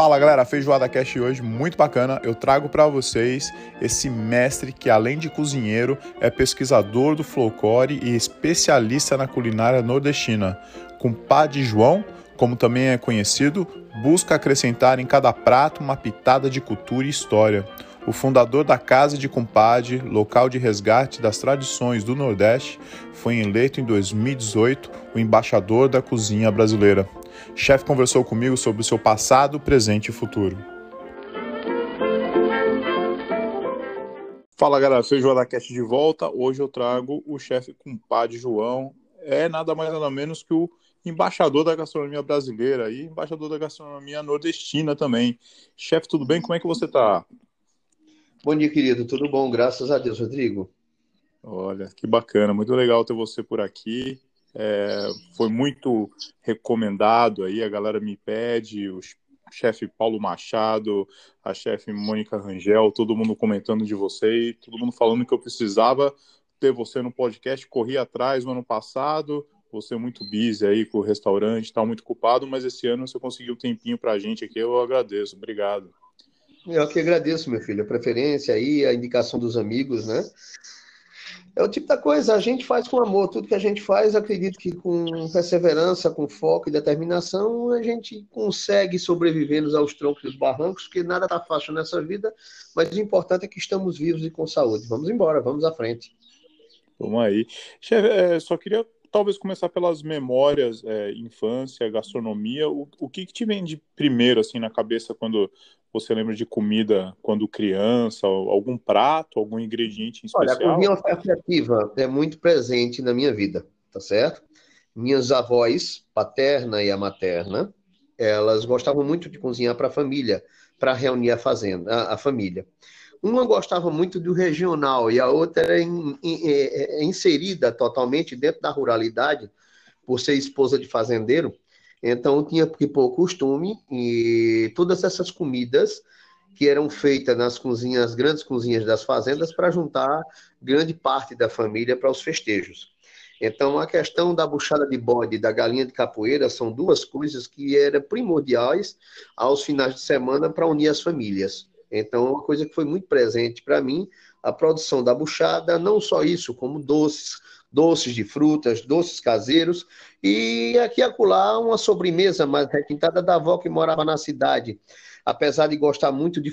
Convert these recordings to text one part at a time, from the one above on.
Fala galera, Feijoada Cast hoje muito bacana. Eu trago para vocês esse mestre que além de cozinheiro é pesquisador do folclore e especialista na culinária nordestina. Compadre João, como também é conhecido, busca acrescentar em cada prato uma pitada de cultura e história. O fundador da Casa de Compadre, local de resgate das tradições do Nordeste, foi eleito em 2018 o embaixador da cozinha brasileira. Chefe conversou comigo sobre o seu passado, presente e futuro. Fala galera, Feijoada Cast de volta. Hoje eu trago o chefe Compadre João. É nada mais nada menos que o embaixador da gastronomia brasileira e embaixador da gastronomia nordestina também. Chefe, tudo bem? Como é que você está? Bom dia, querido. Tudo bom? Graças a Deus, Rodrigo. Olha, que bacana. Muito legal ter você por aqui. É, foi muito recomendado aí, a galera me pede, o chefe Paulo Machado, a chefe Mônica Rangel, todo mundo comentando de você, todo mundo falando que eu precisava ter você no podcast, corri atrás no ano passado, você muito busy aí com o restaurante, está muito ocupado, mas esse ano você conseguiu um tempinho para a gente aqui, eu agradeço, obrigado. Eu que agradeço, meu filho, a preferência aí, a indicação dos amigos, né? É o tipo da coisa, a gente faz com amor, tudo que a gente faz, acredito que com perseverança, com foco e determinação, a gente consegue sobreviver aos troncos e os barrancos, porque nada está fácil nessa vida, mas o importante é que estamos vivos e com saúde. Vamos embora, vamos à frente. Vamos aí. Chefe, é, só queria talvez começar pelas memórias, é, infância, gastronomia. O, o que, que te vem de primeiro assim na cabeça quando você lembra de comida quando criança? Algum prato, algum ingrediente em especial? Olha, a cozinha afetiva é muito presente na minha vida, tá certo? Minhas avós, paterna e a materna, elas gostavam muito de cozinhar para a família, para reunir a fazenda, a, a família. Uma gostava muito do regional e a outra era in, in, é, é, inserida totalmente dentro da ruralidade, por ser esposa de fazendeiro. Então tinha que pôr costume e todas essas comidas que eram feitas nas cozinhas, grandes cozinhas das fazendas, para juntar grande parte da família para os festejos. Então, a questão da buchada de bode e da galinha de capoeira são duas coisas que eram primordiais aos finais de semana para unir as famílias. Então, uma coisa que foi muito presente para mim, a produção da buchada, não só isso, como doces, doces de frutas, doces caseiros, e aqui acolá uma sobremesa mais requintada da avó que morava na cidade. Apesar de gostar muito de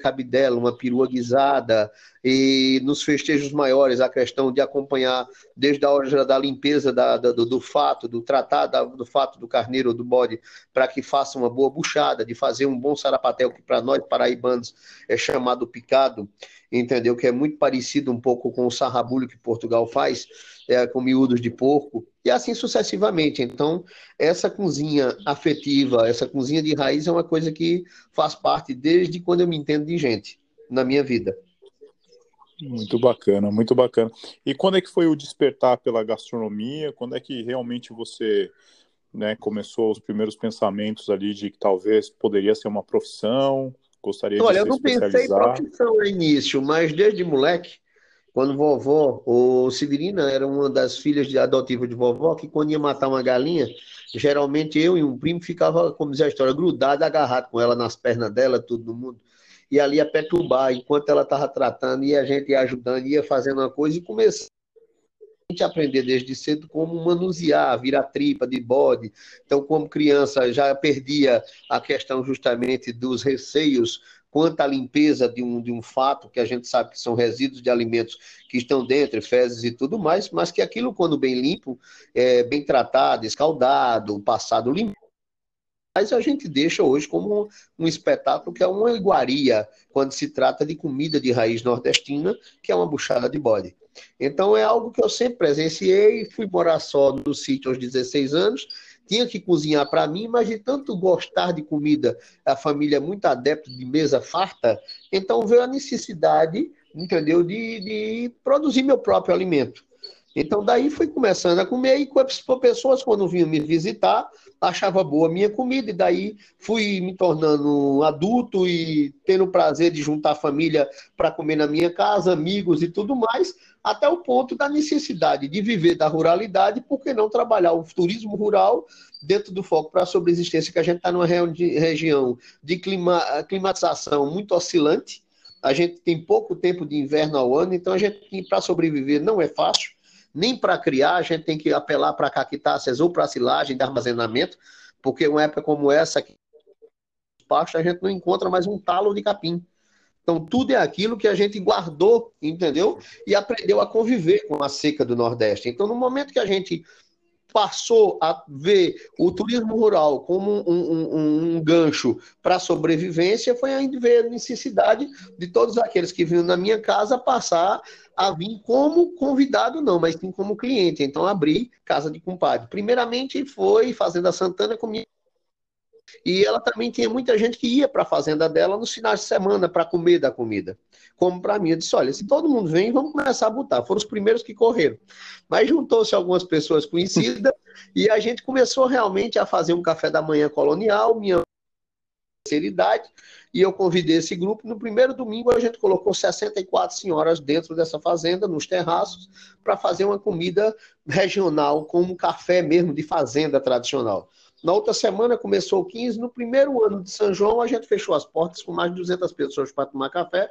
cabidela, uma perua guisada, e nos festejos maiores a questão de acompanhar desde a hora da limpeza da, da, do, do, fato, do tratar do fato do carneiro ou do bode, para que faça uma boa buchada, de fazer um bom sarapatel, que para nós paraibanos é chamado picado, entendeu? Que é muito parecido um pouco com o sarrabulho que Portugal faz, é, com miúdos de porco, e assim sucessivamente. Então, essa cozinha afetiva, essa cozinha de raiz é uma coisa que faz parte desde quando eu me entendo de gente na minha vida. Muito bacana, muito bacana. E quando é que foi o despertar pela gastronomia? Quando é que realmente você né, começou os primeiros pensamentos ali de que talvez poderia ser uma profissão? Gostaria Olha, de se eu não pensei em profissão no início, mas desde moleque quando vovó, o Severina era uma das filhas de adotiva de vovó, que quando ia matar uma galinha, geralmente eu e um primo ficava, como diz a história, grudado, agarrado com ela nas pernas dela, todo mundo. E ali a perturbar, enquanto ela estava tratando, e a gente ia ajudando, ia fazendo uma coisa, e comecei a aprender desde cedo como manusear, virar tripa de bode. Então, como criança, já perdia a questão justamente dos receios quanto à limpeza de um, de um fato, que a gente sabe que são resíduos de alimentos que estão dentro, fezes e tudo mais, mas que aquilo, quando bem limpo, é, bem tratado, escaldado, passado limpo, a gente deixa hoje como um espetáculo que é uma iguaria quando se trata de comida de raiz nordestina, que é uma buchada de bode. Então é algo que eu sempre presenciei, fui morar só no sítio aos 16 anos, tinha que cozinhar para mim, mas de tanto gostar de comida, a família é muito adepta de mesa farta, então veio a necessidade, entendeu, de, de produzir meu próprio alimento. Então, daí fui começando a comer e pessoas, quando vinham me visitar, achava boa a minha comida, e daí fui me tornando adulto e tendo o prazer de juntar família para comer na minha casa, amigos e tudo mais, até o ponto da necessidade de viver da ruralidade, por que não trabalhar o turismo rural dentro do foco para a sobreexistência, que a gente está numa região de clima, climatização muito oscilante, a gente tem pouco tempo de inverno ao ano, então a gente, para sobreviver, não é fácil nem para criar, a gente tem que apelar para caquitáceas ou para silagem de armazenamento, porque uma época como essa, aqui, a gente não encontra mais um talo de capim. Então, tudo é aquilo que a gente guardou, entendeu? E aprendeu a conviver com a seca do Nordeste. Então, no momento que a gente passou a ver o turismo rural como um, um, um gancho para sobrevivência, foi ainda ver a necessidade de todos aqueles que vinham na minha casa passar a vir como convidado, não, mas sim como cliente. Então, abri Casa de Compadre. Primeiramente, foi Fazenda Santana comigo. E ela também tinha muita gente que ia para a fazenda dela nos finais de semana para comer da comida. Como para mim, eu disse: olha, se todo mundo vem, vamos começar a botar. Foram os primeiros que correram. Mas juntou-se algumas pessoas conhecidas e a gente começou realmente a fazer um café da manhã colonial, minha idade, e eu convidei esse grupo. No primeiro domingo, a gente colocou 64 senhoras dentro dessa fazenda, nos terraços, para fazer uma comida regional, com um café mesmo de fazenda tradicional. Na outra semana começou 15. No primeiro ano de São João, a gente fechou as portas com mais de 200 pessoas para tomar café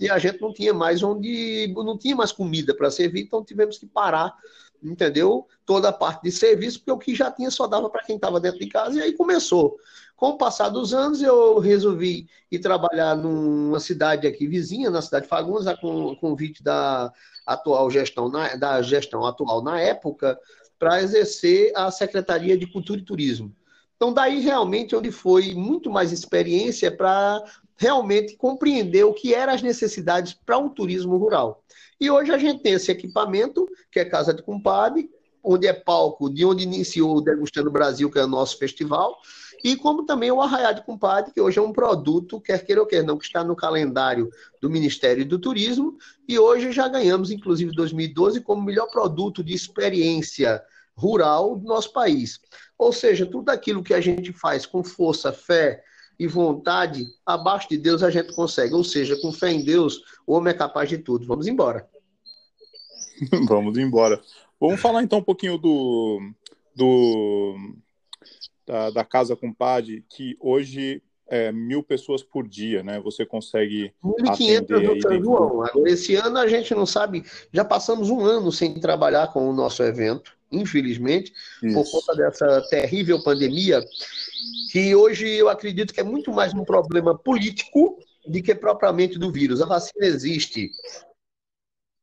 e a gente não tinha mais onde, não tinha mais comida para servir, então tivemos que parar, entendeu? Toda a parte de serviço, porque o que já tinha só dava para quem estava dentro de casa, e aí começou. Com o passar dos anos, eu resolvi ir trabalhar numa cidade aqui vizinha, na cidade de Fagundes, com convite da atual gestão, da gestão atual na época, para exercer a Secretaria de Cultura e Turismo. Então, daí realmente onde foi muito mais experiência para realmente compreender o que eram as necessidades para um turismo rural. E hoje a gente tem esse equipamento, que é Casa de Compadre, onde é palco de onde iniciou o Degustando Brasil, que é o nosso festival, e como também o Arraiá de Compadre, que hoje é um produto, quer queira ou quer não, que está no calendário do Ministério do Turismo, e hoje já ganhamos, inclusive, 2012, como melhor produto de experiência rural do nosso país. Ou seja, tudo aquilo que a gente faz com força, fé e vontade, abaixo de Deus a gente consegue. Ou seja, com fé em Deus, o homem é capaz de tudo. Vamos embora. Vamos embora. Vamos falar então um pouquinho do, do da, da Casa Compadre, que hoje é, mil pessoas por dia, né? Você consegue. 1.500 no São João. Agora, esse ano a gente não sabe, já passamos um ano sem trabalhar com o nosso evento infelizmente, Isso. por conta dessa terrível pandemia, que hoje eu acredito que é muito mais um problema político do que propriamente do vírus. A vacina existe.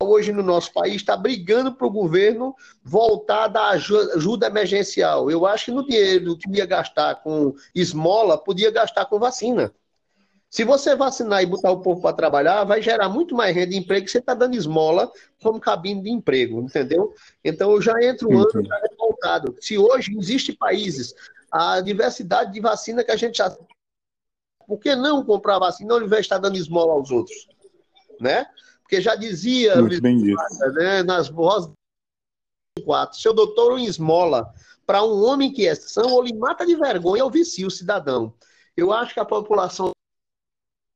Hoje no nosso país está brigando para o governo voltar da ajuda emergencial. Eu acho que no dinheiro que ia gastar com esmola, podia gastar com vacina. Se você vacinar e botar o povo para trabalhar, vai gerar muito mais renda de emprego que você está dando esmola como cabine de emprego, entendeu? Então eu já entro um ano já revoltado. Se hoje existe países, a diversidade de vacina que a gente já. Por que não comprar vacina ao invés de estar dando esmola aos outros? Né? Porque já dizia né, nas vozes quatro, seu doutor em esmola para um homem que é são, ou lhe mata de vergonha ou vicia o cidadão. Eu acho que a população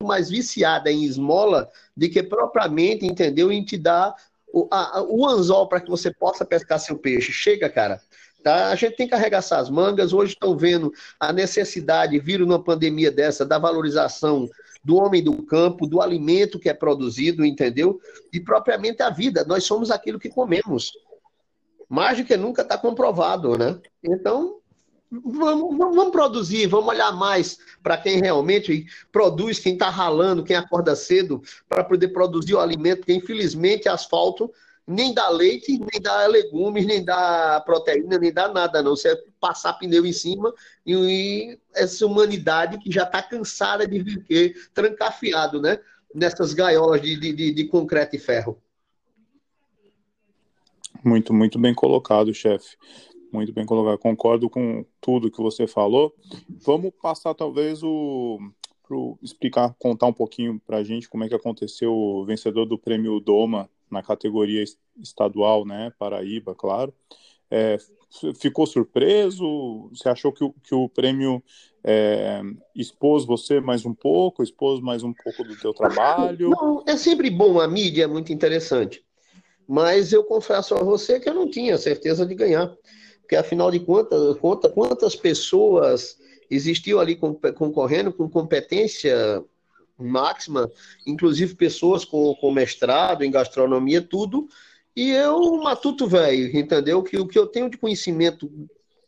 mais viciada em esmola do que propriamente, entendeu? Em te dar o, a, o anzol para que você possa pescar seu peixe. Chega, cara. Tá? A gente tem que arregaçar as mangas. Hoje estão vendo a necessidade, viram numa pandemia dessa, da valorização do homem do campo, do alimento que é produzido, entendeu? E propriamente a vida. Nós somos aquilo que comemos. Mais do que nunca está comprovado, né? Então, Vamos, vamos, produzir, vamos olhar mais para quem realmente produz, quem está ralando, quem acorda cedo para poder produzir o alimento, porque infelizmente asfalto nem dá leite, nem dá legumes, nem dá proteína, nem dá nada, não. Você passar pneu em cima e, essa humanidade que já está cansada de viver trancafiado, né? Nessas gaiolas de, de, de concreto e ferro. Muito, muito bem colocado, chefe. Muito bem colocado. Concordo com tudo que você falou. Vamos passar talvez o explicar, contar um pouquinho para a gente como é que aconteceu o vencedor do prêmio Doma na categoria estadual, né, Paraíba, claro. É, ficou surpreso? Você achou que o, que o prêmio é, expôs você mais um pouco, expôs mais um pouco do teu trabalho? Não, é sempre bom, a mídia é muito interessante. Mas eu confesso a você que eu não tinha certeza de ganhar. Porque, afinal de contas, conta, quantas pessoas existiam ali concorrendo com competência máxima, inclusive pessoas com, com mestrado em gastronomia, tudo, e eu, matuto velho, entendeu? Que o que eu tenho de conhecimento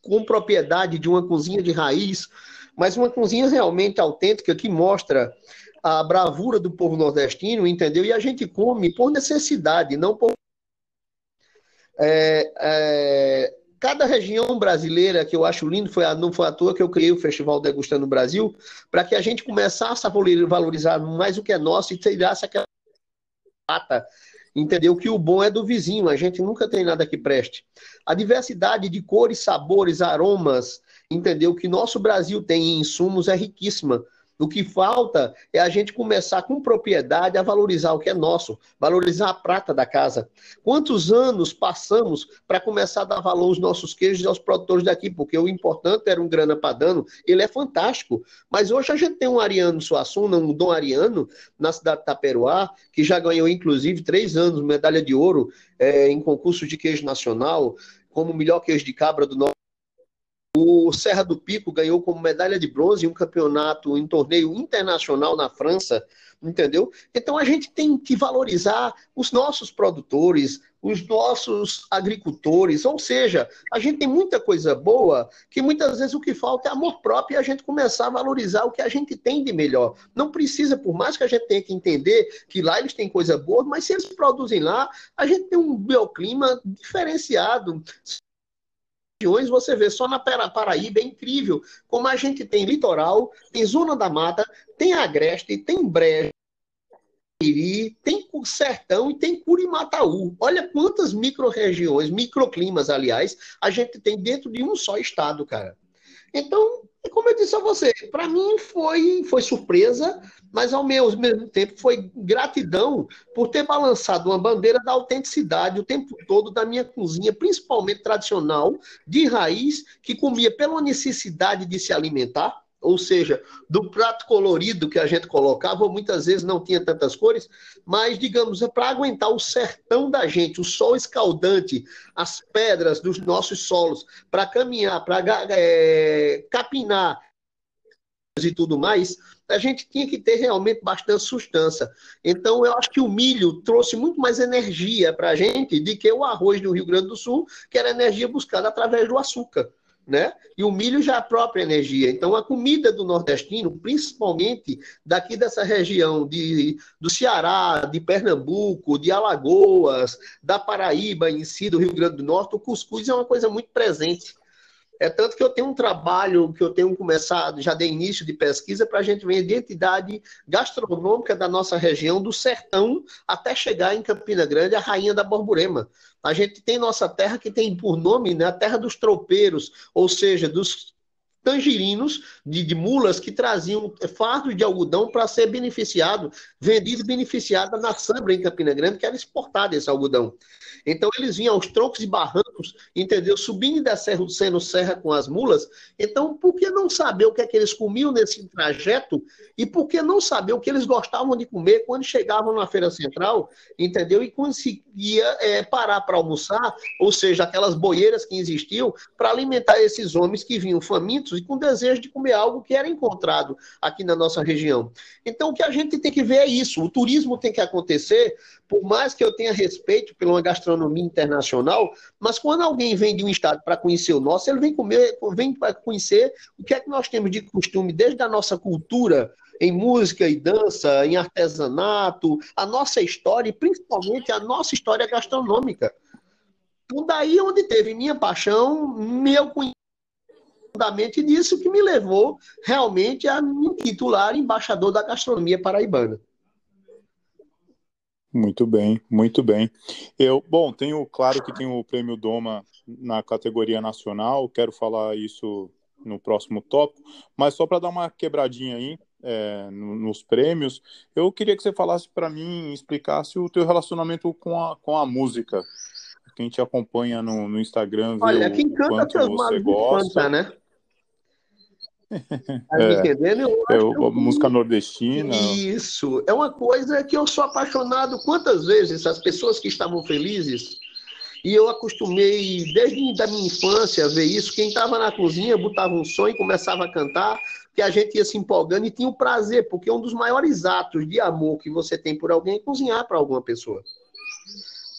com propriedade de uma cozinha de raiz, mas uma cozinha realmente autêntica que mostra a bravura do povo nordestino, entendeu? E a gente come por necessidade, não por. É, é, cada região brasileira que eu acho lindo, foi a, não foi à toa que eu criei o Festival Degustando Brasil, para que a gente começasse a valorizar mais o que é nosso e tirasse aquela pata entendeu que o bom é do vizinho, a gente nunca tem nada que preste. A diversidade de cores, sabores, aromas, entendeu que nosso Brasil tem em insumos é riquíssima. O que falta é a gente começar com propriedade a valorizar o que é nosso, valorizar a prata da casa. Quantos anos passamos para começar a dar valor aos nossos queijos e aos produtores daqui? Porque o importante era um grana padano, ele é fantástico. Mas hoje a gente tem um Ariano Suassuna, um Dom Ariano, na cidade de Taperoá, que já ganhou, inclusive, três anos medalha de ouro é, em concurso de queijo nacional, como o melhor queijo de cabra do norte o Serra do Pico ganhou como medalha de bronze em um campeonato, em torneio internacional na França, entendeu? Então a gente tem que valorizar os nossos produtores, os nossos agricultores, ou seja, a gente tem muita coisa boa que muitas vezes o que falta é amor próprio e a gente começar a valorizar o que a gente tem de melhor. Não precisa, por mais que a gente tenha que entender que lá eles têm coisa boa, mas se eles produzem lá, a gente tem um bioclima diferenciado regiões, você vê só na Paraíba, é incrível como a gente tem litoral, tem zona da mata, tem agreste, tem brejo, tem sertão e tem Curimataú. Olha quantas micro-regiões, microclimas, aliás, a gente tem dentro de um só estado, cara. Então, como eu disse a você, para mim foi, foi surpresa, mas ao mesmo, mesmo tempo foi gratidão por ter balançado uma bandeira da autenticidade o tempo todo da minha cozinha, principalmente tradicional, de raiz, que comia pela necessidade de se alimentar, ou seja, do prato colorido que a gente colocava, muitas vezes não tinha tantas cores, mas, digamos, é para aguentar o sertão da gente, o sol escaldante, as pedras dos nossos solos, para caminhar, para é, capinar e tudo mais, a gente tinha que ter realmente bastante sustância. Então, eu acho que o milho trouxe muito mais energia para a gente do que o arroz do Rio Grande do Sul, que era energia buscada através do açúcar né? E o milho já é a própria energia. Então, a comida do nordestino, principalmente daqui dessa região de, do Ceará, de Pernambuco, de Alagoas, da Paraíba em si, do Rio Grande do Norte, o cuscuz é uma coisa muito presente. É tanto que eu tenho um trabalho que eu tenho começado, já de início de pesquisa, para a gente ver a identidade gastronômica da nossa região, do sertão até chegar em Campina Grande, a rainha da Borborema. A gente tem nossa terra que tem por nome né, a terra dos tropeiros, ou seja, dos tangerinos de, de, mulas que traziam fardos de algodão para ser beneficiado, vendido e beneficiado na Sambra em Campina Grande, que era exportado esse algodão. Então eles vinham aos troncos e barrancos, entendeu? Subindo e descendo sendo serra com as mulas. Então, por que não saber o que é que eles comiam nesse trajeto e por que não saber o que eles gostavam de comer quando chegavam na feira central, entendeu? E conseguia é, parar para almoçar, ou seja, aquelas boieiras que existiam para alimentar esses homens que vinham famintos e com desejo de comer algo que era encontrado aqui na nossa região. Então, o que a gente tem que ver é isso. O turismo tem que acontecer, por mais que eu tenha respeito pela gastronomia internacional, mas quando alguém vem de um estado para conhecer o nosso, ele vem comer, vem para conhecer o que é que nós temos de costume desde a nossa cultura em música e dança, em artesanato, a nossa história e principalmente a nossa história gastronômica. Então, daí onde teve minha paixão, meu conhecimento fundamente disso que me levou realmente a me titular embaixador da gastronomia paraibana. Muito bem, muito bem. Eu, bom, tenho claro que tem o prêmio Doma na categoria nacional, quero falar isso no próximo tópico, mas só para dar uma quebradinha aí, é, nos prêmios. Eu queria que você falasse para mim, explicasse o teu relacionamento com a, com a música. Quem te acompanha no, no Instagram, Olha, quem canta seus você gosta. Canta, né? Tá é, entendendo? é, a música nordestina. Isso. É uma coisa que eu sou apaixonado. Quantas vezes as pessoas que estavam felizes, e eu acostumei desde a minha infância a ver isso, quem estava na cozinha botava um som e começava a cantar, que a gente ia se empolgando e tinha o um prazer, porque um dos maiores atos de amor que você tem por alguém é cozinhar para alguma pessoa.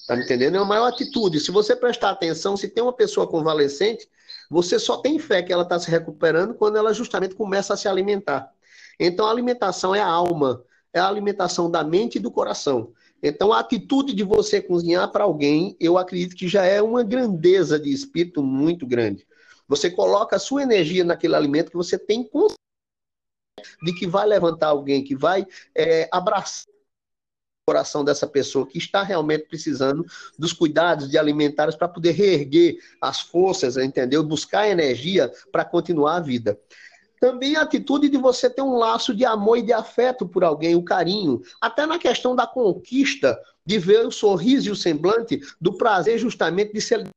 Tá me entendendo? É a maior atitude. Se você prestar atenção, se tem uma pessoa convalescente, você só tem fé que ela está se recuperando quando ela justamente começa a se alimentar. Então, a alimentação é a alma, é a alimentação da mente e do coração. Então, a atitude de você cozinhar para alguém, eu acredito que já é uma grandeza de espírito muito grande. Você coloca a sua energia naquele alimento que você tem consciência de que vai levantar alguém, que vai é, abraçar coração dessa pessoa que está realmente precisando dos cuidados de alimentares para poder reerguer as forças, entendeu? Buscar energia para continuar a vida. Também a atitude de você ter um laço de amor e de afeto por alguém, o carinho, até na questão da conquista, de ver o sorriso e o semblante do prazer justamente de ser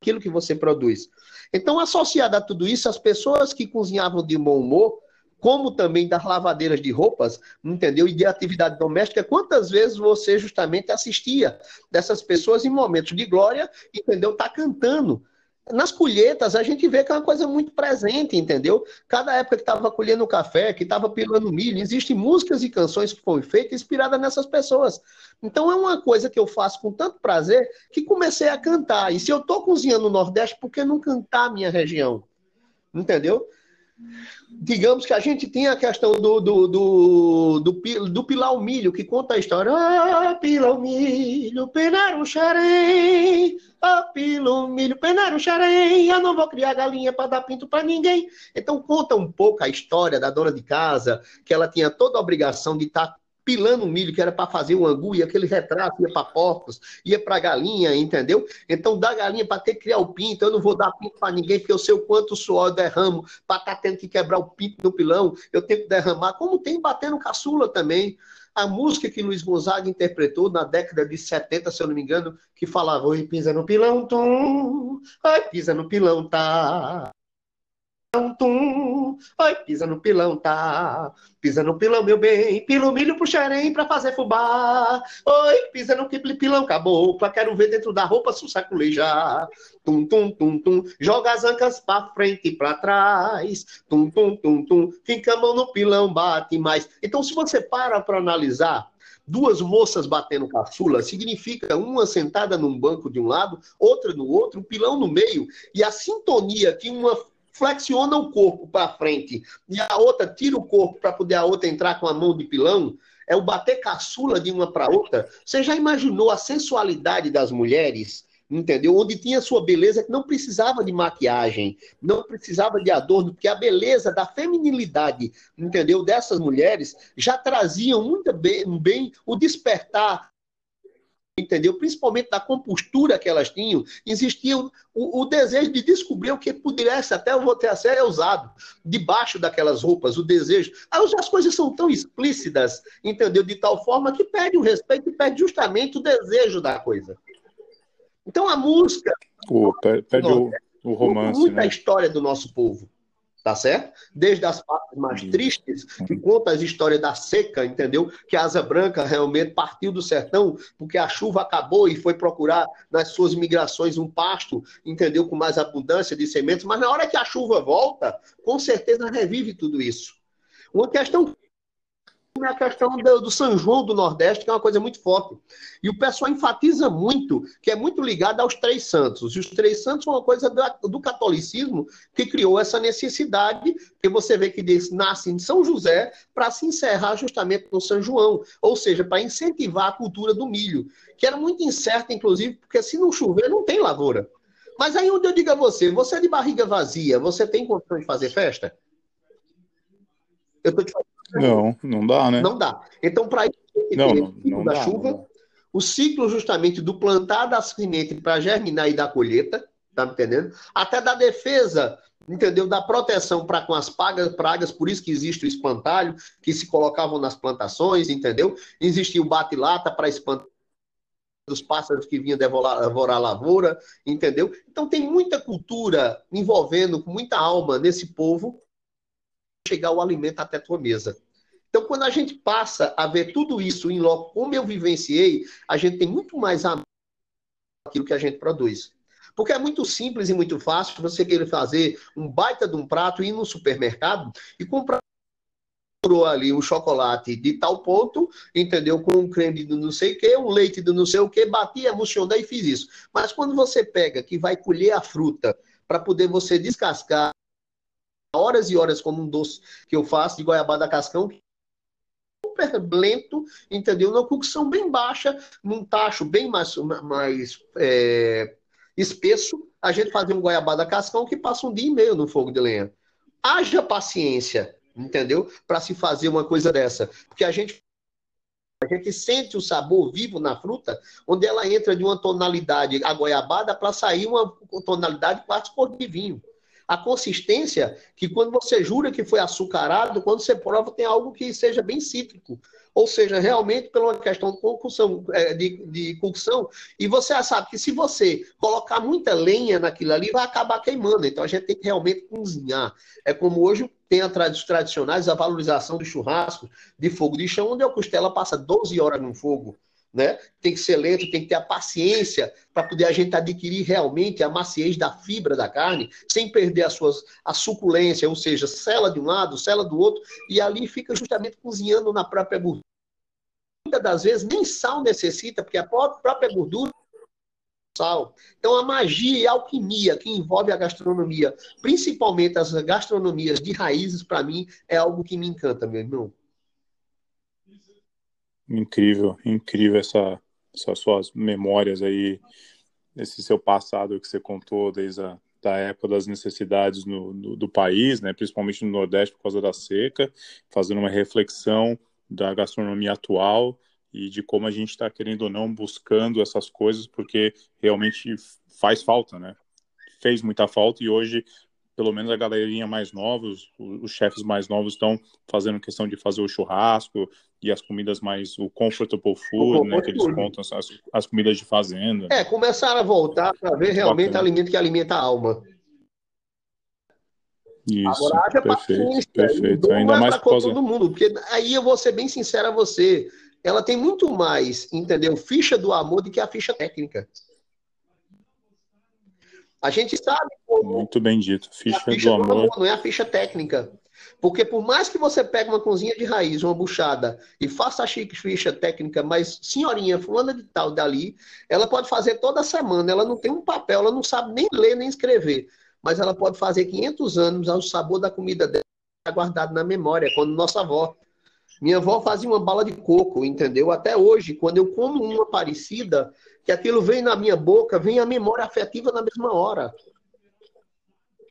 aquilo que você produz. Então, associado a tudo isso, as pessoas que cozinhavam de bom humor, como também das lavadeiras de roupas, entendeu? E de atividade doméstica, quantas vezes você justamente assistia dessas pessoas em momentos de glória, entendeu? Tá cantando. Nas colheitas, a gente vê que é uma coisa muito presente, entendeu? Cada época que estava colhendo café, que estava pilando milho, existem músicas e canções que foram feitas inspiradas nessas pessoas. Então é uma coisa que eu faço com tanto prazer que comecei a cantar. E se eu estou cozinhando no Nordeste, por que não cantar a minha região? Entendeu? Digamos que a gente tem a questão do, do, do, do, do pilar o milho, que conta a história. Ah, pila o milho, penar o xarém. Ah, pila o milho, penar o xarém. Eu não vou criar galinha para dar pinto para ninguém. Então conta um pouco a história da dona de casa, que ela tinha toda a obrigação de estar tá pilando milho, que era para fazer o angu, e aquele retrato ia para porcos, ia para galinha, entendeu? Então, da galinha para ter que criar o pinto, eu não vou dar pinto para ninguém, porque eu sei o quanto suor eu derramo para estar tá tendo que quebrar o pinto no pilão, eu tenho que derramar, como tem batendo caçula também. A música que Luiz Gonzaga interpretou na década de 70, se eu não me engano, que falava, oi, pisa no pilão, tum, ai, pisa no pilão, tá tum, oi, pisa no pilão, tá? Pisa no pilão, meu bem, pilo milho pro xerém pra fazer fubá. Oi, pisa no pilão, cabocla, quero ver dentro da roupa susaculejar. Tum, tum, tum, tum, joga as ancas pra frente e pra trás. Tum, tum, tum, tum, fica a mão no pilão, bate mais. Então, se você para pra analisar, duas moças batendo caçula significa uma sentada num banco de um lado, outra no outro, um pilão no meio, e a sintonia que uma flexiona o corpo para frente e a outra tira o corpo para poder a outra entrar com a mão de pilão, é o bater caçula de uma para outra. Você já imaginou a sensualidade das mulheres? Entendeu? Onde tinha sua beleza que não precisava de maquiagem, não precisava de adorno, porque a beleza da feminilidade, entendeu? Dessas mulheres já traziam muito bem, bem o despertar entendeu? Principalmente da compostura que elas tinham, existia o, o, desejo de descobrir o que pudesse, até ter a ser usado, debaixo daquelas roupas, o desejo. As coisas são tão explícitas, entendeu? De tal forma que perde o respeito e perde justamente o desejo da coisa. Então a música. Oh, perde o, o romance. Muita né? história do nosso povo tá certo? Desde as partes mais tristes, que conta as histórias da seca, entendeu? Que a asa branca realmente partiu do sertão porque a chuva acabou e foi procurar nas suas migrações um pasto, entendeu? Com mais abundância de sementes, mas na hora que a chuva volta, com certeza revive tudo isso. Uma questão é a questão do, do, São João do Nordeste, que é uma coisa muito forte. E o pessoal enfatiza muito, que é muito ligado aos três santos. E os três santos são uma coisa do, do catolicismo que criou essa necessidade, que você vê que nasce em São José para se encerrar justamente no São João, ou seja, para incentivar a cultura do milho, que era muito incerta, inclusive, porque se não chover, não tem lavoura. Mas aí onde eu digo a você, você é de barriga vazia, você tem condições de fazer festa? Eu estou te falando não, não dá, né? Não dá. Então, para isso, não, não, não da dá, chuva, o ciclo justamente do plantar da semente para germinar e da colheita, tá me entendendo? Até da defesa, entendeu? Da proteção para com as pragas, pragas, por isso que existe o espantalho, que se colocavam nas plantações, entendeu? Existia o bate-lata para espantar dos pássaros que vinham devorar, devorar a lavoura, entendeu? Então tem muita cultura envolvendo, com muita alma nesse povo, chegar o alimento até tua mesa. Então, quando a gente passa a ver tudo isso em loco, como eu vivenciei, a gente tem muito mais amor aquilo que a gente produz. Porque é muito simples e muito fácil você querer fazer um baita de um prato, ir no supermercado e comprar ali um chocolate de tal ponto, entendeu? Com um creme de não sei o que, um leite de não sei o que, bati, emocionei e fiz isso. Mas quando você pega que vai colher a fruta para poder você descascar horas e horas como um doce que eu faço de goiabada cascão, super lento, entendeu? Uma cocção bem baixa, num tacho bem mais, mais é, espesso, a gente fazia um goiabada cascão que passa um dia e meio no fogo de lenha. Haja paciência, entendeu? Para se fazer uma coisa dessa. Porque a gente a gente sente o sabor vivo na fruta, onde ela entra de uma tonalidade a goiabada para sair uma tonalidade quase cor de vinho. A consistência, que quando você jura que foi açucarado, quando você prova, tem algo que seja bem cítrico. Ou seja, realmente pela uma questão de concussão, é, de, de cocção, e você sabe que se você colocar muita lenha naquilo ali, vai acabar queimando. Então a gente tem que realmente cozinhar. É como hoje tem a os tradicionais, a valorização do churrasco de fogo de chão, onde a costela passa 12 horas no fogo. Né? Tem que ser lento, tem que ter a paciência para poder a gente adquirir realmente a maciez da fibra da carne, sem perder as suas, a suculência, ou seja, cela de um lado, cela do outro, e ali fica justamente cozinhando na própria gordura. Muitas das vezes nem sal necessita, porque a própria gordura sal. Então, a magia e a alquimia que envolve a gastronomia, principalmente as gastronomias de raízes, para mim, é algo que me encanta, meu irmão. Incrível, incrível essa, essas suas memórias aí, esse seu passado que você contou desde a da época das necessidades no, no, do país, né, principalmente no Nordeste por causa da seca, fazendo uma reflexão da gastronomia atual e de como a gente está querendo ou não buscando essas coisas, porque realmente faz falta, né? Fez muita falta e hoje pelo menos a galerinha mais nova, os, os chefes mais novos estão fazendo questão de fazer o churrasco e as comidas mais, o comfortable food, o né, que eles contam, as, as comidas de fazenda. É, começaram a voltar para ver realmente Bacana. alimento que alimenta a alma. Isso, Agora, perfeito, paciência. perfeito. Ainda é mais para causa... todo mundo, porque aí eu vou ser bem sincero a você, ela tem muito mais, entendeu, ficha do amor do que a ficha técnica. A gente sabe como. Muito bem dito. Ficha, ficha do, do amor. Não é a ficha técnica. Porque por mais que você pegue uma cozinha de raiz, uma buchada, e faça a chique ficha técnica, mas senhorinha, fulana de tal dali, ela pode fazer toda semana, ela não tem um papel, ela não sabe nem ler nem escrever, mas ela pode fazer 500 anos ao sabor da comida dela, guardado na memória, quando nossa avó. Minha avó fazia uma bala de coco, entendeu? Até hoje, quando eu como uma parecida, que aquilo vem na minha boca, vem a memória afetiva na mesma hora.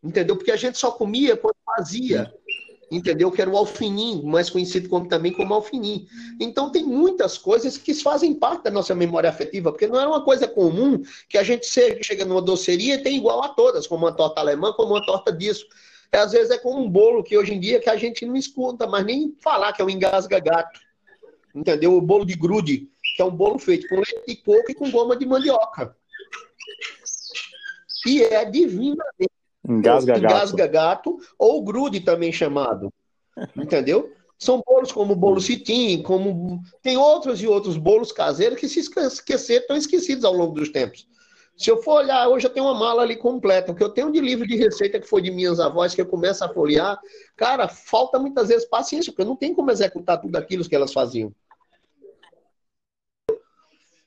Entendeu? Porque a gente só comia quando fazia. Entendeu? Que era o alfinim, mais conhecido como, também como alfinim. Então tem muitas coisas que fazem parte da nossa memória afetiva, porque não é uma coisa comum que a gente chega numa doceria e tem igual a todas, como uma torta alemã, como uma torta disso. É, às vezes é como um bolo que hoje em dia que a gente não escuta, mas nem falar que é um engasga-gato. Entendeu? O bolo de grude que é um bolo feito com leite de coco e com goma de mandioca. E é divinamente. Engasga, Engasga gato. gato ou grude também chamado. Entendeu? São bolos como o bolo citim, como tem outros e outros bolos caseiros que se esqueceram, estão esquecidos ao longo dos tempos. Se eu for olhar, hoje eu tenho uma mala ali completa, o que eu tenho de livro de receita que foi de minhas avós, que eu começo a folhear, cara, falta muitas vezes paciência, porque eu não tenho como executar tudo aquilo que elas faziam.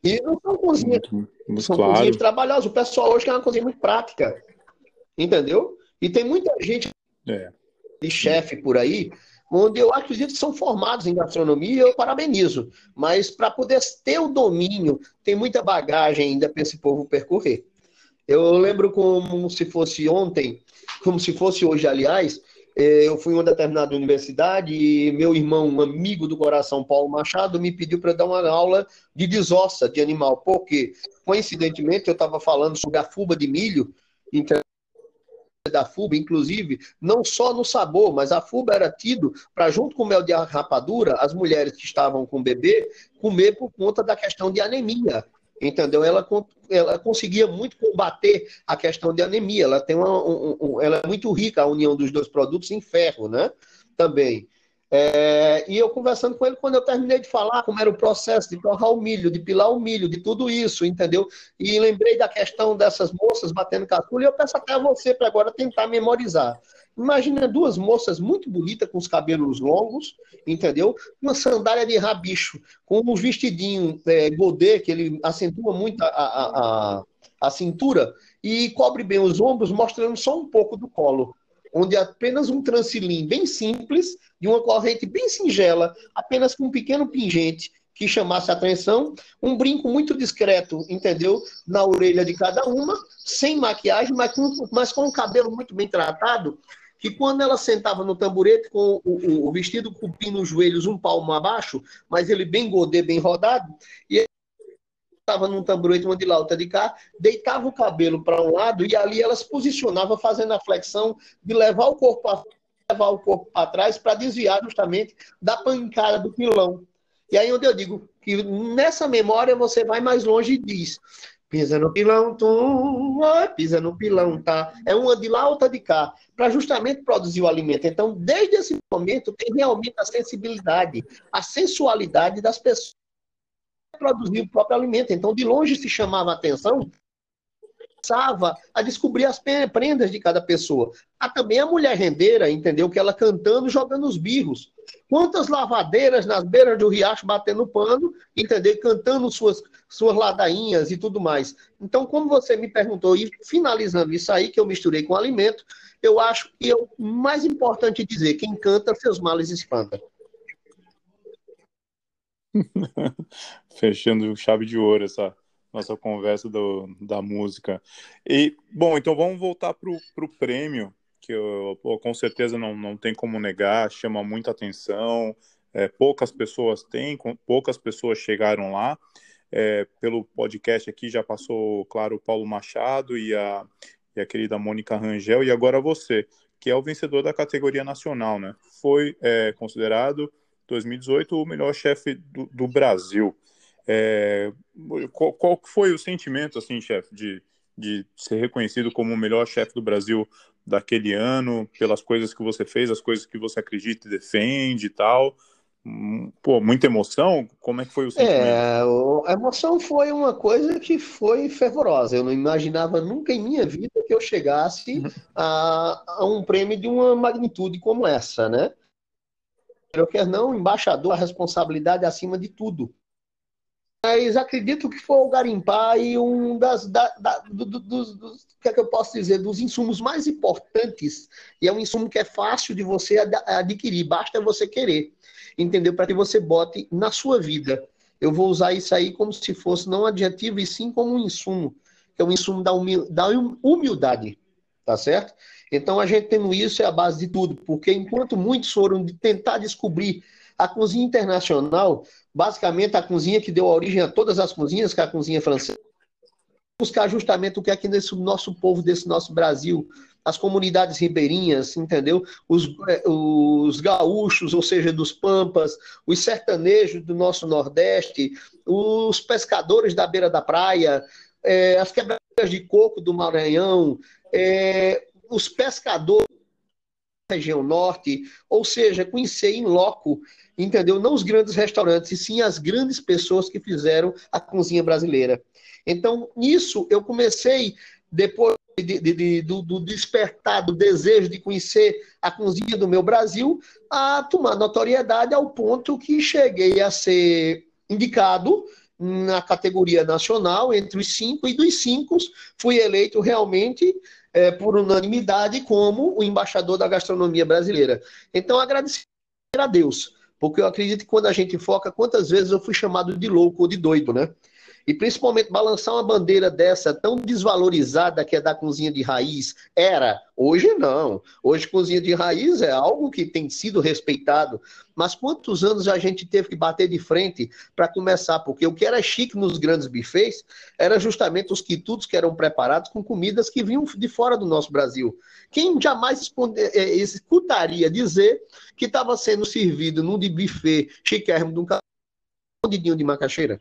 E não são cozinhas, muito, são claro. cozinhas trabalhosas. O pessoal hoje quer uma cozinha muito prática. Entendeu? E tem muita gente é. de chefe por aí, onde eu acredito que são formados em gastronomia, eu parabenizo. Mas para poder ter o domínio, tem muita bagagem ainda para esse povo percorrer. Eu lembro como se fosse ontem, como se fosse hoje, aliás, é, eu fui em uma determinada universidade e meu irmão, um amigo do coração, Paulo Machado, me pediu para dar uma aula de desossa de animal, porque, coincidentemente, eu estava falando sobre a fuba de milho, então da fuba, inclusive, não só no sabor, mas a fuba era tido para, junto com o mel de rapadura, as mulheres que estavam com o bebê, comer por conta da questão de anemia. Entendeu? Ela, ela conseguia muito combater a questão de anemia. Ela tem uma, um, um, ela é muito rica a união dos dois produtos em ferro, né? Também. É, e eu conversando com ele, quando eu terminei de falar como era o processo de torrar o milho, de pilar o milho, de tudo isso, entendeu? E lembrei da questão dessas moças batendo cascula, e eu peço até a você para agora tentar memorizar. Imagina duas moças muito bonitas, com os cabelos longos, entendeu? Uma sandália de rabicho, com um vestidinho é, godê, que ele acentua muito a, a, a, a cintura, e cobre bem os ombros, mostrando só um pouco do colo onde apenas um transilim bem simples, de uma corrente bem singela, apenas com um pequeno pingente que chamasse a atenção, um brinco muito discreto, entendeu? Na orelha de cada uma, sem maquiagem, mas com, mas com o cabelo muito bem tratado, que quando ela sentava no tamborete com o, o, o vestido cobrindo os joelhos um palmo abaixo, mas ele bem godê, bem rodado, e estava num tamborete, uma de lá, outra de cá, deitava o cabelo para um lado e ali ela se posicionava fazendo a flexão de levar o corpo a levar o corpo para trás para desviar justamente da pancada do pilão. E aí onde eu digo que nessa memória você vai mais longe e diz pisa no pilão, tu, pisa no pilão, tá? É uma de lá, outra de cá, para justamente produzir o alimento. Então, desde esse momento, tem realmente a sensibilidade, a sensualidade das pessoas produzir o próprio alimento. Então, de longe se chamava a atenção, começava a descobrir as prendas de cada pessoa. Há também a mulher rendeira, entendeu? Que ela cantando, jogando os birros. Quantas lavadeiras nas beiras do riacho batendo pano, entendeu? Cantando suas, suas ladainhas e tudo mais. Então, como você me perguntou, e finalizando isso aí, que eu misturei com alimento, eu acho que é o mais importante dizer, quem canta, seus males espanta. Fechando chave de ouro essa nossa conversa do, da música. E, bom, então vamos voltar para o prêmio, que eu, pô, com certeza não, não tem como negar, chama muita atenção, é, poucas pessoas têm, poucas pessoas chegaram lá. É, pelo podcast aqui já passou, claro, o Paulo Machado e a, e a querida Mônica Rangel, e agora você, que é o vencedor da categoria nacional, né? Foi é, considerado 2018 o melhor chefe do, do Brasil. É, qual, qual, foi o sentimento, assim, chefe, de, de ser reconhecido como o melhor chefe do Brasil daquele ano, pelas coisas que você fez, as coisas que você acredita e defende e tal? Hum, pô, muita emoção? Como é que foi o sentimento? É, a emoção foi uma coisa que foi fervorosa. Eu não imaginava nunca em minha vida que eu chegasse uhum. a, a um prêmio de uma magnitude como essa, né? Eu quer não, embaixador, a responsabilidade acima de tudo. Mas acredito que foi o garimpar e um das, da, da, do, do, dos, que é que eu posso dizer, dos insumos mais importantes, e é um insumo que é fácil de você adquirir, basta você querer, entendeu? Para que você bote na sua vida. Eu vou usar isso aí como se fosse não um adjetivo, e sim como um insumo, que é um insumo da humildade, tá certo? Então, a gente tendo isso é a base de tudo, porque enquanto muitos foram de tentar descobrir a cozinha internacional, basicamente a cozinha que deu origem a todas as cozinhas, que é a cozinha francesa, buscar justamente o que é aqui nesse nosso povo, desse nosso Brasil, as comunidades ribeirinhas, entendeu? Os, é, os gaúchos, ou seja, dos pampas, os sertanejos do nosso Nordeste, os pescadores da beira da praia, é, as quebradas de coco do Maranhão, é, os pescadores da região norte, ou seja, conhecer em loco, entendeu? Não os grandes restaurantes, e sim as grandes pessoas que fizeram a cozinha brasileira. Então, nisso eu comecei, depois de, de, de, do, do despertar do desejo de conhecer a cozinha do meu Brasil, a tomar notoriedade ao ponto que cheguei a ser indicado na categoria nacional, entre os cinco, e dos cinco fui eleito realmente é, por unanimidade como o embaixador da gastronomia brasileira. Então, agradecer a Deus, porque eu acredito que quando a gente foca, quantas vezes eu fui chamado de louco ou de doido, né? E principalmente balançar uma bandeira dessa tão desvalorizada que é da cozinha de raiz, era. Hoje não. Hoje cozinha de raiz é algo que tem sido respeitado. Mas quantos anos a gente teve que bater de frente para começar? Porque o que era chique nos grandes bufês era justamente os quitutos que eram preparados com comidas que vinham de fora do nosso Brasil. Quem jamais é, escutaria dizer que estava sendo servido num de buffet chiquérrimo de um de macaxeira?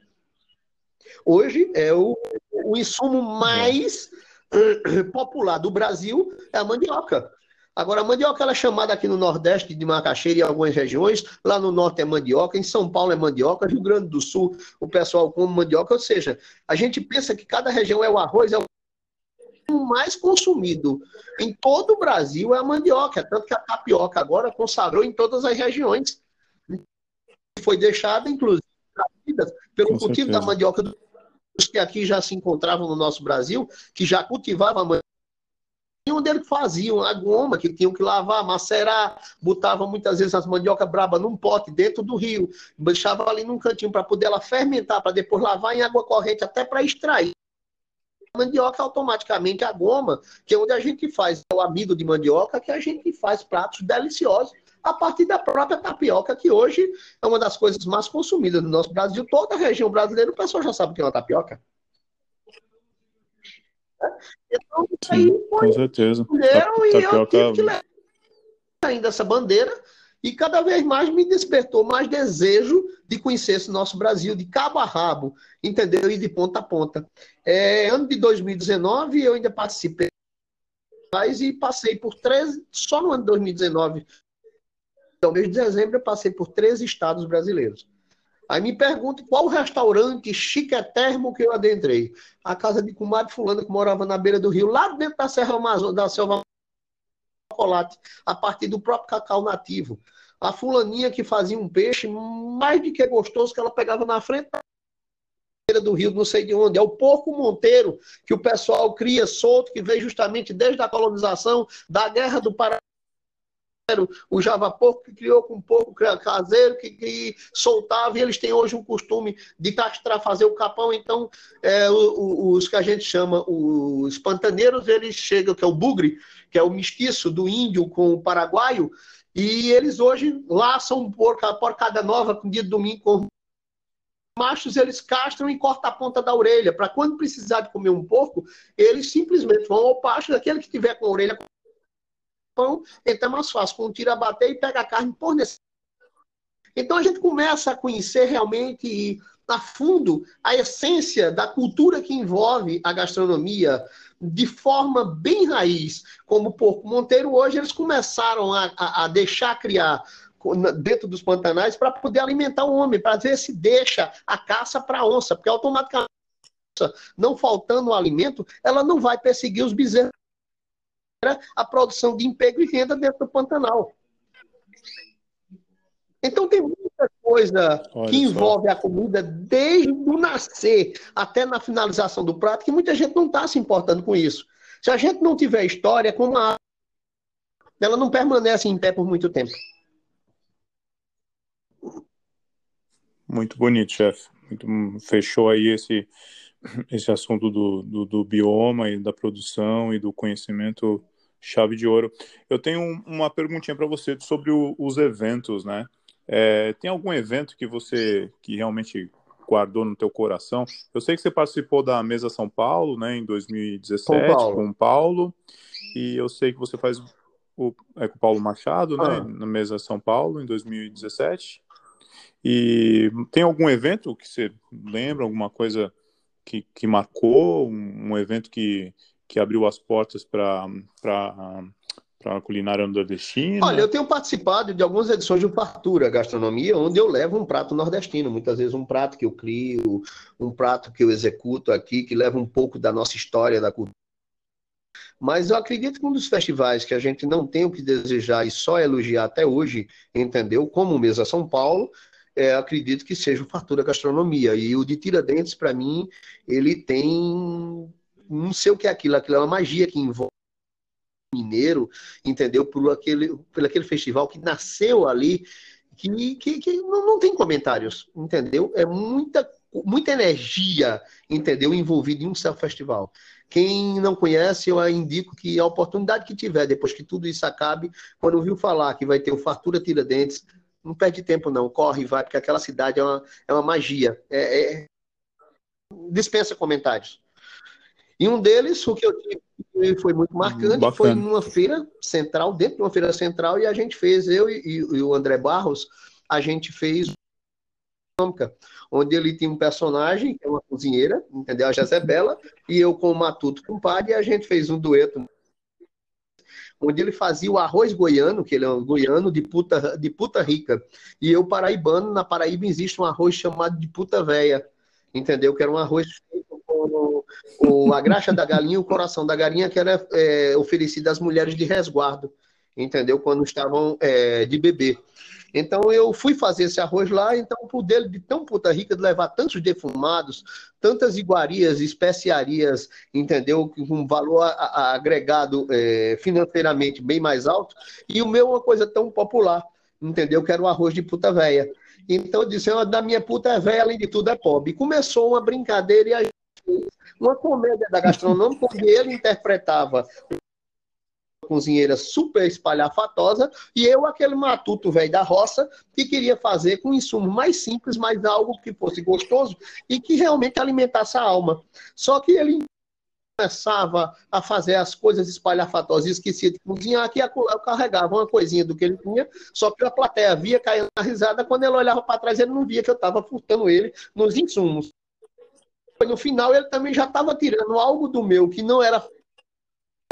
Hoje é o, o insumo mais é. popular do Brasil é a mandioca. Agora, a mandioca ela é chamada aqui no Nordeste de macaxeira em algumas regiões, lá no Norte é mandioca, em São Paulo é mandioca, Rio Grande do Sul o pessoal come mandioca, ou seja, a gente pensa que cada região é o arroz, é o mais consumido em todo o Brasil é a mandioca, tanto que a tapioca agora consagrou em todas as regiões. Foi deixada, inclusive, pelo Com cultivo certeza. da mandioca do que aqui já se encontravam no nosso Brasil, que já cultivavam a onde eles faziam a goma, que tinham que lavar, macerar, botavam muitas vezes as mandioca braba num pote dentro do rio, deixava ali num cantinho para poder ela fermentar, para depois lavar em água corrente, até para extrair. Mandioca automaticamente a goma, que é onde a gente faz o amido de mandioca, que a gente faz pratos deliciosos a partir da própria tapioca, que hoje é uma das coisas mais consumidas no nosso Brasil. Toda a região brasileira, o pessoal já sabe o que é uma tapioca. Então, Sim, aí foi, com certeza. E eu tive que levar ainda essa bandeira e cada vez mais me despertou mais desejo de conhecer esse nosso Brasil de cabo a rabo, entendeu? E de ponta a ponta. É, ano de 2019 eu ainda participei e passei por 13, só no ano de 2019, então, mês de dezembro, eu passei por três estados brasileiros. Aí me pergunto qual restaurante chiquetérrimo que eu adentrei. A casa de comadre fulana que morava na beira do rio, lá dentro da Serra Amazônia, da Selva chocolate, a partir do próprio cacau nativo. A fulaninha que fazia um peixe mais do que gostoso que ela pegava na frente da beira do rio, não sei de onde. É o porco monteiro que o pessoal cria solto, que veio justamente desde a colonização, da guerra do Paraná o Java Porco que criou com um pouco caseiro, que, que, soltava, e eles têm hoje um costume de castrar, fazer o capão. Então, é, os que a gente chama os pantaneiros, eles chegam, que é o bugre, que é o mestiço do índio com o paraguaio, e eles hoje laçam um porco, a porcada nova, com dia de domingo, com machos eles castram e cortam a ponta da orelha, para quando precisar de comer um porco, eles simplesmente vão ao pasto daquele que tiver com a orelha pão, então é mais fácil. Quando bater e pega a carne por. Então a gente começa a conhecer realmente a fundo a essência da cultura que envolve a gastronomia de forma bem raiz, como o Porco Monteiro. Hoje eles começaram a, a, a deixar criar dentro dos pantanais para poder alimentar o homem, para ver se deixa a caça para a onça, porque automaticamente, não faltando alimento, ela não vai perseguir os bezerros a produção de emprego e renda dentro do Pantanal. Então tem muita coisa Olha que envolve só. a comida desde o nascer até na finalização do prato que muita gente não está se importando com isso. Se a gente não tiver história, como a ela não permanece em pé por muito tempo. Muito bonito, chefe. Fechou aí esse, esse assunto do, do, do, bioma e da produção e do conhecimento chave de ouro. Eu tenho uma perguntinha para você sobre o, os eventos, né? É, tem algum evento que você que realmente guardou no teu coração? Eu sei que você participou da Mesa São Paulo, né, em 2017 com o Paulo, e eu sei que você faz o, é, com o Paulo Machado, né, ah. na Mesa São Paulo em 2017. E tem algum evento que você lembra, alguma coisa que, que marcou, um, um evento que, que abriu as portas para para a culinária nordestina? Olha, eu tenho participado de algumas edições de Fartura Gastronomia, onde eu levo um prato nordestino, muitas vezes um prato que eu crio, um prato que eu executo aqui, que leva um pouco da nossa história, da cultura. Mas eu acredito que um dos festivais que a gente não tem o que desejar e só elogiar até hoje, entendeu? Como o Mesa São Paulo, é, acredito que seja o Fartura Gastronomia. E o de Tiradentes, para mim, ele tem não sei o que é aquilo, aquilo é uma magia que envolve mineiro, entendeu? Por aquele, por aquele festival que nasceu ali, que, que, que não, não tem comentários, entendeu? É muita muita energia, entendeu? Envolvida em um céu festival. Quem não conhece, eu indico que a oportunidade que tiver, depois que tudo isso acabe, quando viu falar que vai ter o Fartura Tiradentes, não perde tempo não, corre e vai, porque aquela cidade é uma, é uma magia. É, é... Dispensa comentários. E um deles, o que eu tive foi muito marcante, Bacana. foi numa feira central, dentro de uma feira central, e a gente fez, eu e, e o André Barros, a gente fez onde ele tinha um personagem, que é uma cozinheira, entendeu? A Jezebela, e eu com o Matuto compadre, e a gente fez um dueto onde ele fazia o arroz goiano, que ele é um goiano de puta, de puta rica, e eu paraibano, na Paraíba existe um arroz chamado de puta véia, entendeu? Que era um arroz feito com o, a graxa da galinha o coração da galinha, que era é, oferecido às mulheres de resguardo, entendeu? Quando estavam é, de bebê. Então eu fui fazer esse arroz lá, então por dele de tão puta rica de levar tantos defumados, tantas iguarias, especiarias, entendeu? Com valor a, a, agregado é, financeiramente bem mais alto, e o meu uma coisa tão popular, entendeu? Que era o arroz de puta véia. Então eu disse, da minha puta é velha, além de tudo é pobre. Começou uma brincadeira e a uma comédia da gastronômica, onde ele interpretava cozinheira super espalhafatosa, e eu, aquele matuto velho da roça, que queria fazer com insumo mais simples, mas algo que fosse gostoso e que realmente alimentasse a alma. Só que ele começava a fazer as coisas espalhafatosas e esquecia de cozinhar, que eu carregava uma coisinha do que ele tinha, só que a plateia via, caía na risada, quando ele olhava para trás, ele não via que eu estava furtando ele nos insumos. No final, ele também já estava tirando algo do meu que não era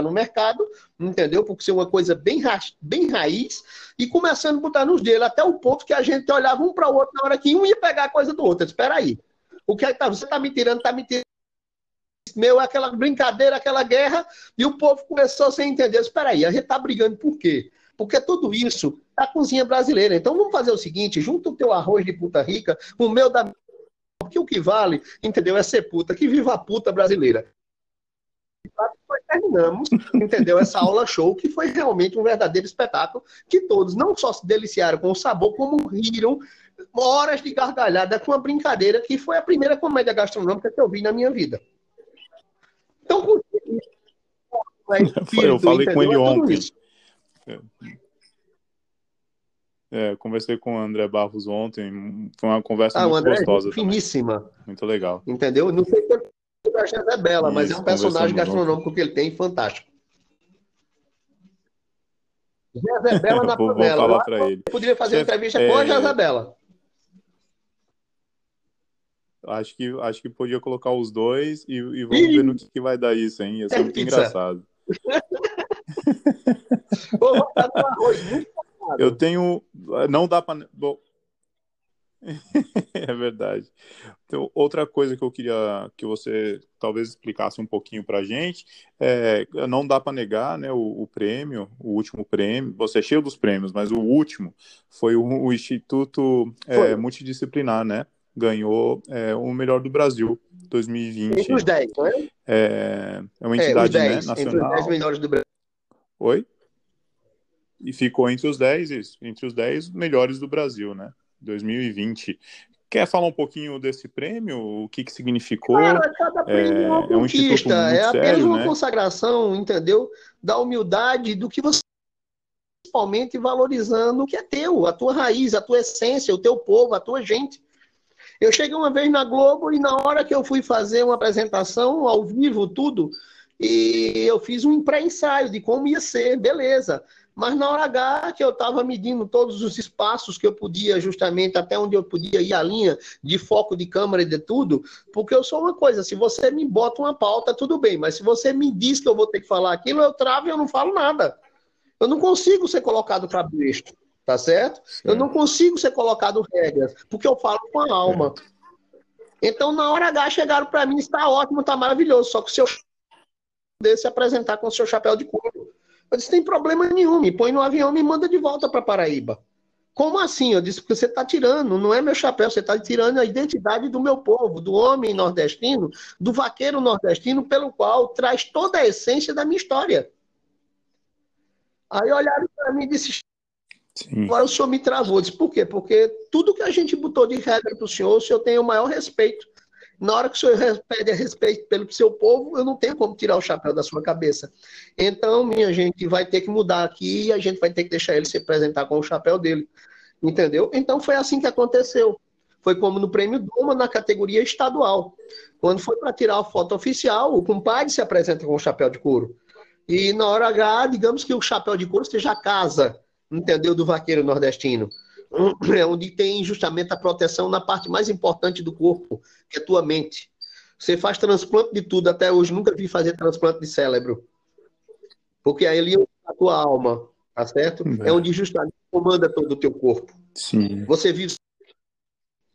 no mercado, entendeu? Porque ser uma coisa bem, ra bem raiz e começando a botar nos dele, até o ponto que a gente olhava um para o outro na hora que um ia pegar a coisa do outro. Espera aí. O que é que tá, você está me tirando, está me tirando. Meu, aquela brincadeira, aquela guerra, e o povo começou sem entender. Espera aí, a gente está brigando por quê? Porque tudo isso é a cozinha brasileira. Então vamos fazer o seguinte: junta o teu arroz de puta rica, o meu da. Porque o que vale, entendeu? É ser puta. Que viva a puta brasileira terminamos, entendeu? Essa aula show, que foi realmente um verdadeiro espetáculo, que todos não só se deliciaram com o sabor, como riram horas de gargalhada com a brincadeira, que foi a primeira comédia gastronômica que eu vi na minha vida. Então, com espírito, eu falei entendeu? com ele é ontem. É, conversei com o André Barros ontem, foi uma conversa ah, muito André, é gostosa. Finíssima. Também. Muito legal. Entendeu? Não sei se da Jezebela, Isso, mas é um personagem gastronômico que ele tem fantástico. Jezebela na vou, panela. Vou falar para ele. Poderia fazer uma entrevista é... com a Jezebela. Acho que, acho que podia colocar os dois e, e vamos Ih! ver no que, que, vai dar isso, hein? Ia ser é muito pizza. engraçado. Eu tenho. Não dá para. é verdade. Então, outra coisa que eu queria que você talvez explicasse um pouquinho para a gente, é, não dá para negar né, o, o, prêmio, o último prêmio, você é cheio dos prêmios, mas o último foi o, o Instituto é, Multidisciplinar, né? Ganhou é, o melhor do Brasil 2020. Entre os 10, não é? É, é uma entidade 10, né, nacional. Entre os 10 melhores do Brasil. Oi? E ficou entre os 10, isso, entre os 10 melhores do Brasil, né? 2020. Quer falar um pouquinho desse prêmio? O que, que significou? Cara, cada prêmio é, é uma conquista, é, um é apenas sério, uma né? consagração, entendeu? Da humildade, do que você principalmente valorizando o que é teu, a tua raiz, a tua essência, o teu povo, a tua gente. Eu cheguei uma vez na Globo e na hora que eu fui fazer uma apresentação ao vivo, tudo, e eu fiz um pré-ensaio de como ia ser, beleza. Mas na hora H, que eu estava medindo todos os espaços que eu podia, justamente até onde eu podia ir a linha de foco de câmera e de tudo, porque eu sou uma coisa, se você me bota uma pauta, tudo bem, mas se você me diz que eu vou ter que falar aquilo, eu travo e eu não falo nada. Eu não consigo ser colocado para besta, tá certo? Sim. Eu não consigo ser colocado regras, porque eu falo com a alma. Então, na hora H, chegaram para mim, está ótimo, está maravilhoso, só que o seu se apresentar com o seu chapéu de couro. Eu disse, tem problema nenhum, me põe no avião e me manda de volta para Paraíba. Como assim? Eu disse, porque você está tirando, não é meu chapéu, você está tirando a identidade do meu povo, do homem nordestino, do vaqueiro nordestino, pelo qual traz toda a essência da minha história. Aí olharam para mim e disse, Sim. Agora o senhor me travou. Disse, por quê? Porque tudo que a gente botou de regra para o senhor, o senhor tem o maior respeito. Na hora que o senhor pede respeito pelo seu povo, eu não tenho como tirar o chapéu da sua cabeça. Então, minha gente, vai ter que mudar aqui e a gente vai ter que deixar ele se apresentar com o chapéu dele. Entendeu? Então foi assim que aconteceu. Foi como no prêmio Duma na categoria estadual. Quando foi para tirar a foto oficial, o compadre se apresenta com o chapéu de couro. E na hora H, digamos que o chapéu de couro seja a casa, entendeu? Do vaqueiro nordestino. É onde tem justamente a proteção na parte mais importante do corpo, que é a tua mente. Você faz transplante de tudo, até hoje nunca vi fazer transplante de cérebro. Porque aí ele é a tua alma, tá certo? É, é onde justamente comanda todo o teu corpo. Sim. Você vive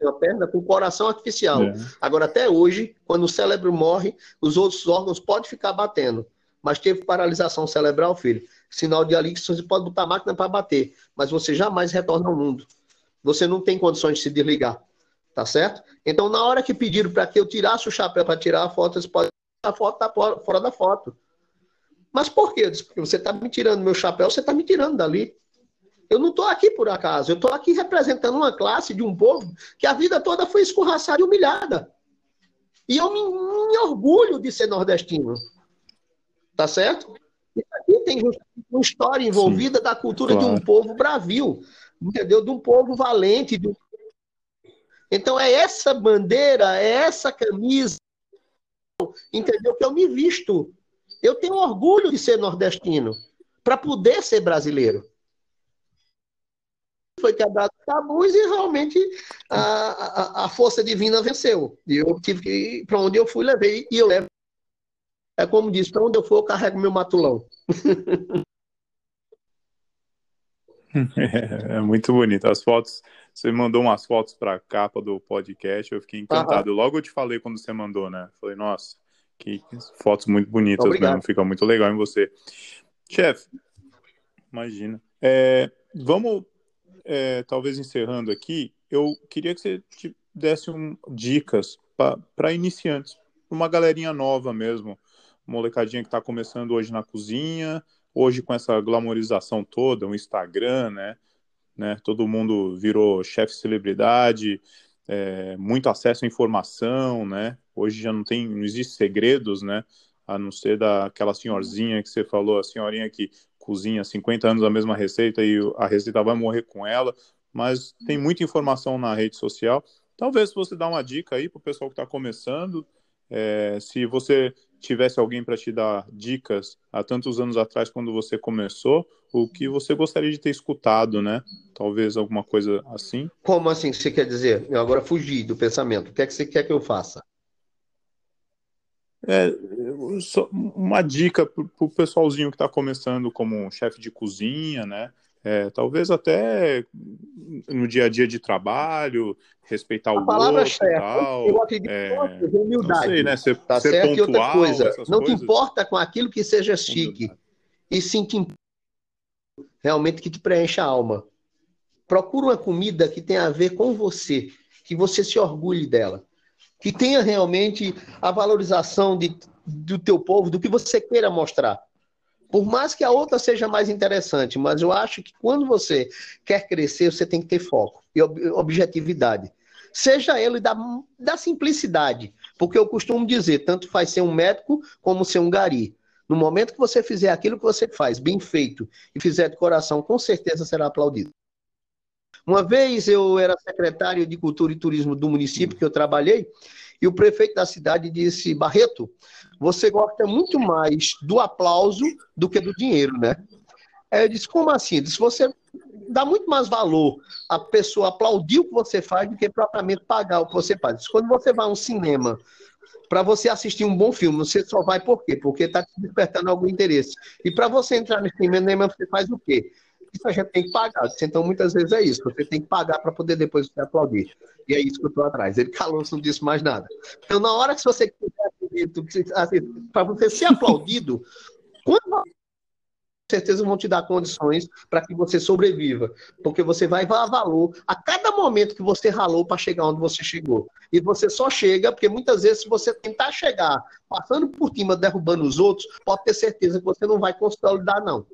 uma perna com coração artificial. É. Agora, até hoje, quando o cérebro morre, os outros órgãos podem ficar batendo. Mas teve paralisação cerebral, filho. Sinal de ali que você pode botar a máquina para bater, mas você jamais retorna ao mundo. Você não tem condições de se desligar. Tá certo? Então, na hora que pediram para que eu tirasse o chapéu para tirar a foto, você pode a foto tá fora da foto. Mas por quê? Porque você está me tirando meu chapéu, você está me tirando dali. Eu não estou aqui por acaso, eu estou aqui representando uma classe de um povo que a vida toda foi escorraçada e humilhada. E eu me, me orgulho de ser nordestino. Tá certo? Isso aqui tem uma história envolvida Sim, da cultura claro. de um povo bravio, entendeu? De um povo valente. Um... Então é essa bandeira, é essa camisa, entendeu? Que eu me visto. Eu tenho orgulho de ser nordestino, para poder ser brasileiro foi quebrado tabus e realmente a, a, a, força divina venceu. E eu tive que ir para onde eu fui, levei, e eu levo. É como diz, para onde eu for, eu carrego meu matulão. É, é, muito bonito. As fotos, você mandou umas fotos para a capa do podcast, eu fiquei encantado. Uhum. Logo eu te falei quando você mandou, né? Falei, nossa, que fotos muito bonitas Obrigado. mesmo, fica muito legal em você. Chefe, imagina. É, vamos é, talvez encerrando aqui, eu queria que você te desse um, dicas para iniciantes, uma galerinha nova mesmo, molecadinha que está começando hoje na cozinha, hoje com essa glamorização toda, o Instagram, né? né todo mundo virou chefe celebridade, é, muito acesso à informação, né? Hoje já não tem, não existe segredos, né? A não ser daquela senhorzinha que você falou, a senhorinha que cozinha 50 anos a mesma receita e a receita vai morrer com ela, mas tem muita informação na rede social. Talvez você dá uma dica aí para o pessoal que está começando, é, se você tivesse alguém para te dar dicas há tantos anos atrás, quando você começou, o que você gostaria de ter escutado, né? Talvez alguma coisa assim. Como assim você quer dizer? Eu agora fugi do pensamento. O que é que você quer que eu faça? É, uma dica para o pessoalzinho que está começando como chefe de cozinha, né? É, talvez até no dia a dia de trabalho, respeitar o palavra outro certa, tal. Eu acredito é, humildade. Não sei, né? Ser, tá ser certo? Pontual, e outra coisa, não coisas. te importa com aquilo que seja chique, humildade. e sim que realmente que te preencha a alma. Procura uma comida que tenha a ver com você, que você se orgulhe dela que tenha realmente a valorização de, do teu povo, do que você queira mostrar. Por mais que a outra seja mais interessante, mas eu acho que quando você quer crescer, você tem que ter foco e objetividade. Seja ele da, da simplicidade, porque eu costumo dizer, tanto faz ser um médico como ser um gari. No momento que você fizer aquilo que você faz, bem feito, e fizer de coração, com certeza será aplaudido. Uma vez eu era secretário de Cultura e Turismo do município que eu trabalhei, e o prefeito da cidade disse: Barreto, você gosta muito mais do aplauso do que do dinheiro, né? Aí eu disse: como assim? Se você dá muito mais valor a pessoa aplaudir o que você faz do que propriamente pagar o que você faz. Quando você vai a um cinema para você assistir um bom filme, você só vai por quê? Porque está despertando algum interesse. E para você entrar no cinema, você faz o quê? Isso a gente tem que pagar. Então, muitas vezes é isso. Você tem que pagar para poder depois você aplaudir. E é isso que eu estou atrás. Ele calou, não disse mais nada. Então, na hora que você assim, para você ser aplaudido, quando certeza vão te dar condições para que você sobreviva, porque você vai dar valor a cada momento que você ralou para chegar onde você chegou. E você só chega porque muitas vezes se você tentar chegar passando por cima, derrubando os outros, pode ter certeza que você não vai consolidar não.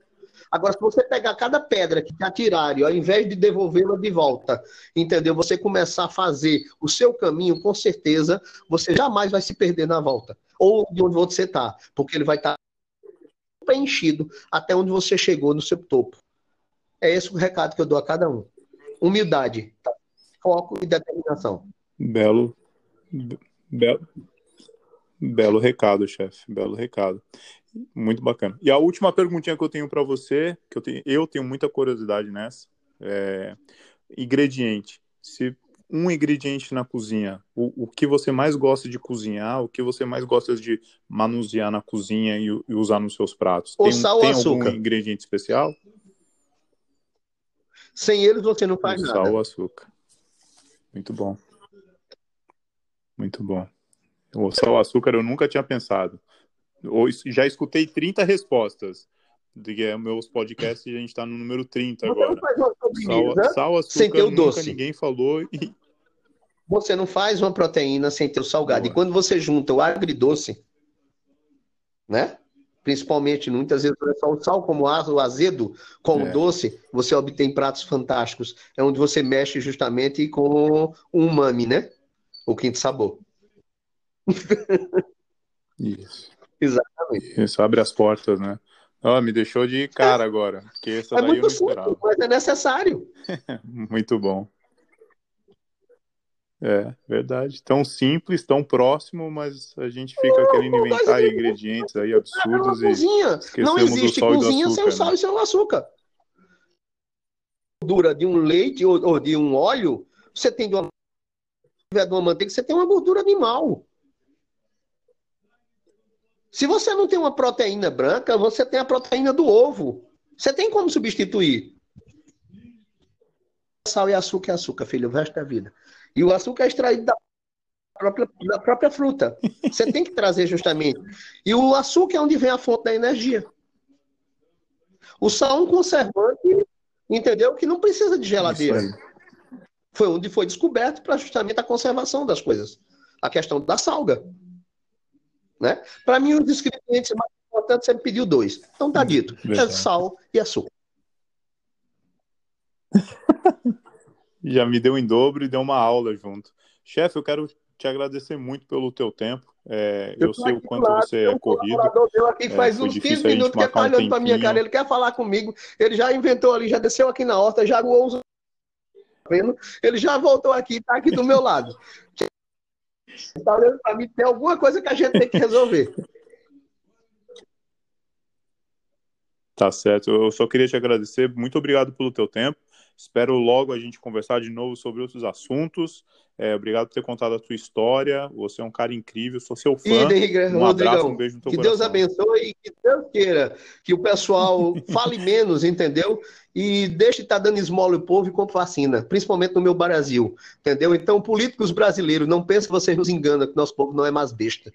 Agora, se você pegar cada pedra que te atirarem, ao invés de devolvê-la de volta, entendeu? Você começar a fazer o seu caminho, com certeza, você jamais vai se perder na volta. Ou de onde você está, porque ele vai estar tá preenchido até onde você chegou no seu topo. É esse o recado que eu dou a cada um. Humildade, tá? foco e determinação. Belo, belo, belo recado, chefe. Belo recado. Muito bacana. E a última perguntinha que eu tenho para você, que eu tenho, eu tenho muita curiosidade nessa, é ingrediente. Se um ingrediente na cozinha, o, o que você mais gosta de cozinhar, o que você mais gosta de manusear na cozinha e, e usar nos seus pratos? O tem, sal tem açúcar. algum ingrediente especial? Sem eles você não faz o nada. Sal, açúcar. Muito bom. Muito bom. O sal, açúcar eu nunca tinha pensado já escutei 30 respostas. De é, meus podcasts, a gente está no número 30 agora. Sal, sal, açúcar, sem ter o nunca doce. ninguém falou. E... Você não faz uma proteína sem ter o salgado. Boa. E quando você junta o agridoce, né? Principalmente, muitas vezes, é só o sal, como o azedo, com é. o doce, você obtém pratos fantásticos. É onde você mexe justamente com o umami, né? O quinto sabor. Isso. Exatamente. Isso abre as portas, né? Oh, me deixou de cara agora, porque essa é daí muito eu não esperava. mas é necessário. muito bom. É, verdade. Tão simples, tão próximo, mas a gente fica não, querendo inventar ingredientes aí absurdos e cozinha. Não existe cozinha sem o sal né? e sem o açúcar. Gordura de um leite ou, ou de um óleo, você tem de uma, de uma manteiga, você tem uma gordura animal. Se você não tem uma proteína branca, você tem a proteína do ovo. Você tem como substituir. Sal e açúcar é açúcar, filho, o resto da vida. E o açúcar é extraído da própria, da própria fruta. Você tem que trazer justamente. E o açúcar é onde vem a fonte da energia. O sal é um conservante, entendeu? Que não precisa de geladeira. Foi onde foi descoberto para justamente a conservação das coisas. A questão da salga. Né? Para mim, os ingredientes mais importantes sempre pediu dois. Então tá dito: é sal e açúcar. Já me deu em dobro e deu uma aula junto. Chefe, eu quero te agradecer muito pelo teu tempo. É, eu, eu sei o quanto lado, você é corrido. Meu aqui faz é, uns 15 minutos que está olhando um para minha cara, ele quer falar comigo. Ele já inventou ali, já desceu aqui na horta, já voou os... Ele já voltou aqui, está aqui do meu lado. Está olhando para mim, tem alguma coisa que a gente tem que resolver. Tá certo. Eu só queria te agradecer. Muito obrigado pelo teu tempo. Espero logo a gente conversar de novo sobre outros assuntos. É, obrigado por ter contado a tua história. Você é um cara incrível, sou seu fã. E, um abraço, um beijo no teu que coração. Deus abençoe e que Deus queira que o pessoal fale menos, entendeu? E deixe de estar tá dando esmola ao povo e compre vacina, principalmente no meu Brasil, entendeu? Então, políticos brasileiros, não pensem que vocês nos enganam, que nosso povo não é mais besta.